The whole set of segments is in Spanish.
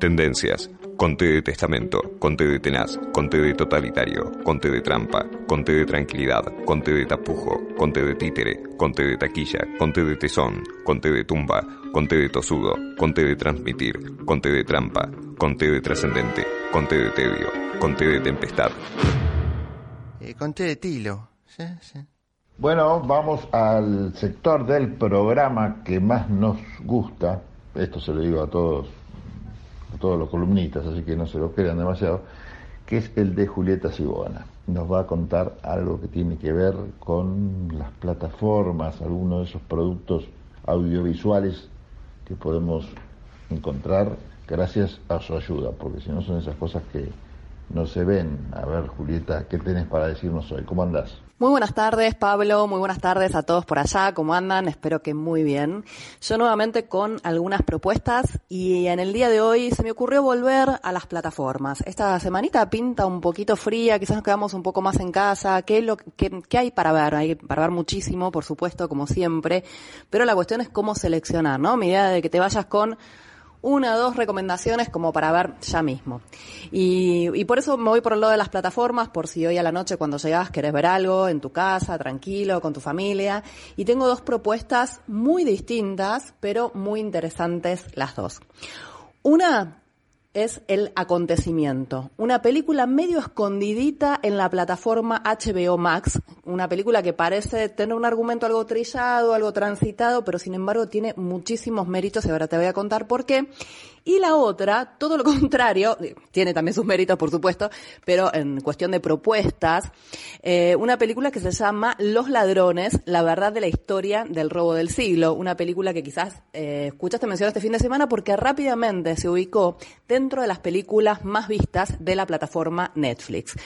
Tendencias. Conte de testamento, conte de tenaz, conte de totalitario, conte de trampa, conte de tranquilidad, conte de tapujo, conte de títere, conte de taquilla, conte de tesón, conte de tumba, conte de tosudo, conte de transmitir, conte de trampa, conte de trascendente, conte de tedio, conte de tempestad. Eh, conté de tilo. Sí, sí. Bueno, vamos al sector del programa que más nos gusta. Esto se lo digo a todos, todos los columnistas, así que no se lo crean demasiado, que es el de Julieta Sibona. Nos va a contar algo que tiene que ver con las plataformas, algunos de esos productos audiovisuales que podemos encontrar gracias a su ayuda, porque si no son esas cosas que no se ven. A ver, Julieta, ¿qué tenés para decirnos hoy? ¿Cómo andás? Muy buenas tardes, Pablo. Muy buenas tardes a todos por allá. ¿Cómo andan? Espero que muy bien. Yo nuevamente con algunas propuestas y en el día de hoy se me ocurrió volver a las plataformas. Esta semanita pinta un poquito fría, quizás nos quedamos un poco más en casa. ¿Qué, lo, qué, qué hay para ver? Hay para ver muchísimo, por supuesto, como siempre. Pero la cuestión es cómo seleccionar, ¿no? Mi idea de que te vayas con una o dos recomendaciones como para ver ya mismo. Y, y, por eso me voy por el lado de las plataformas, por si hoy a la noche cuando llegas querés ver algo en tu casa, tranquilo, con tu familia. Y tengo dos propuestas muy distintas, pero muy interesantes las dos. Una es El Acontecimiento, una película medio escondidita en la plataforma HBO Max, una película que parece tener un argumento algo trillado, algo transitado, pero sin embargo tiene muchísimos méritos y ahora te voy a contar por qué. Y la otra, todo lo contrario, tiene también sus méritos, por supuesto, pero en cuestión de propuestas, eh, una película que se llama Los Ladrones, la verdad de la historia del robo del siglo. Una película que quizás eh, escuchaste mencionar este fin de semana porque rápidamente se ubicó dentro de las películas más vistas de la plataforma Netflix.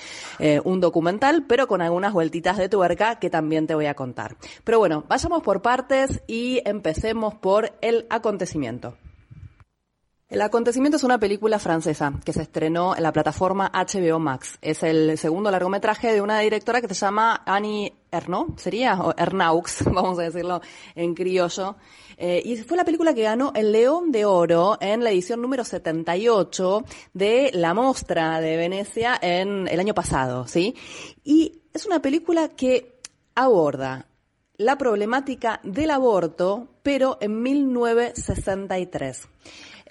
Eh, un documental, pero con algunas vueltitas de tuerca que también te voy a contar. Pero bueno, vayamos por partes y empecemos por el acontecimiento. El acontecimiento es una película francesa que se estrenó en la plataforma HBO Max. Es el segundo largometraje de una directora que se llama Annie Ernaux, sería, o Ernaux, vamos a decirlo en criollo. Eh, y fue la película que ganó el León de Oro en la edición número 78 de la Mostra de Venecia en el año pasado, ¿sí? Y es una película que aborda la problemática del aborto, pero en 1963.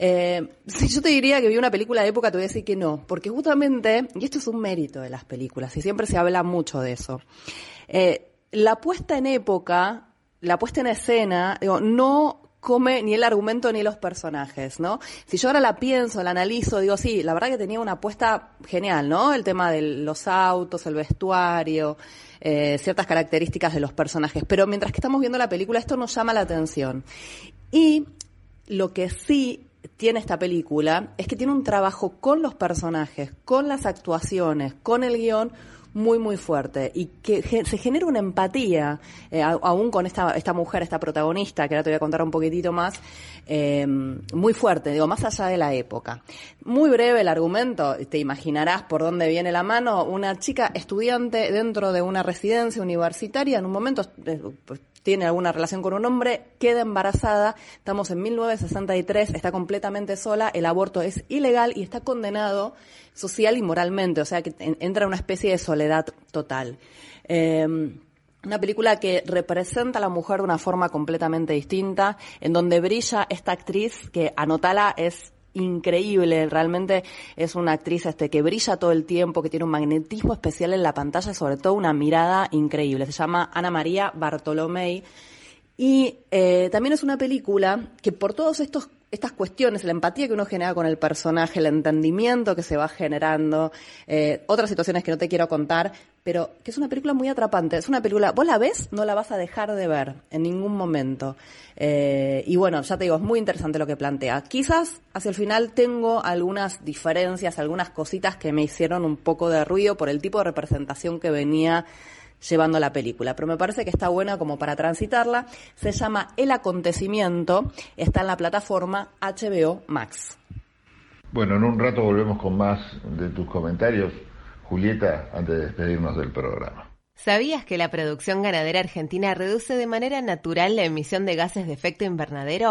Eh, si yo te diría que vi una película de época, te voy a decir que no, porque justamente, y esto es un mérito de las películas, y siempre se habla mucho de eso, eh, la puesta en época, la puesta en escena, digo, no come ni el argumento ni los personajes, ¿no? Si yo ahora la pienso, la analizo, digo, sí, la verdad que tenía una apuesta genial, ¿no? El tema de los autos, el vestuario, eh, ciertas características de los personajes. Pero mientras que estamos viendo la película, esto nos llama la atención. Y lo que sí tiene esta película es que tiene un trabajo con los personajes, con las actuaciones, con el guion muy muy fuerte y que se genera una empatía eh, aún con esta esta mujer esta protagonista que ahora te voy a contar un poquitito más eh, muy fuerte digo más allá de la época. Muy breve el argumento te imaginarás por dónde viene la mano una chica estudiante dentro de una residencia universitaria en un momento eh, pues, tiene alguna relación con un hombre, queda embarazada, estamos en 1963, está completamente sola, el aborto es ilegal y está condenado social y moralmente, o sea que entra en una especie de soledad total. Eh, una película que representa a la mujer de una forma completamente distinta, en donde brilla esta actriz que, anotala, es increíble, realmente es una actriz este que brilla todo el tiempo, que tiene un magnetismo especial en la pantalla, sobre todo una mirada increíble. Se llama Ana María Bartolomei y eh, también es una película que por estos estas cuestiones, la empatía que uno genera con el personaje, el entendimiento que se va generando, eh, otras situaciones que no te quiero contar, pero que es una película muy atrapante. Es una película, vos la ves, no la vas a dejar de ver en ningún momento. Eh, y bueno, ya te digo, es muy interesante lo que plantea. Quizás hacia el final tengo algunas diferencias, algunas cositas que me hicieron un poco de ruido por el tipo de representación que venía llevando la película, pero me parece que está buena como para transitarla. Se llama El Acontecimiento, está en la plataforma HBO Max. Bueno, en un rato volvemos con más de tus comentarios, Julieta, antes de despedirnos del programa. ¿Sabías que la producción ganadera argentina reduce de manera natural la emisión de gases de efecto invernadero?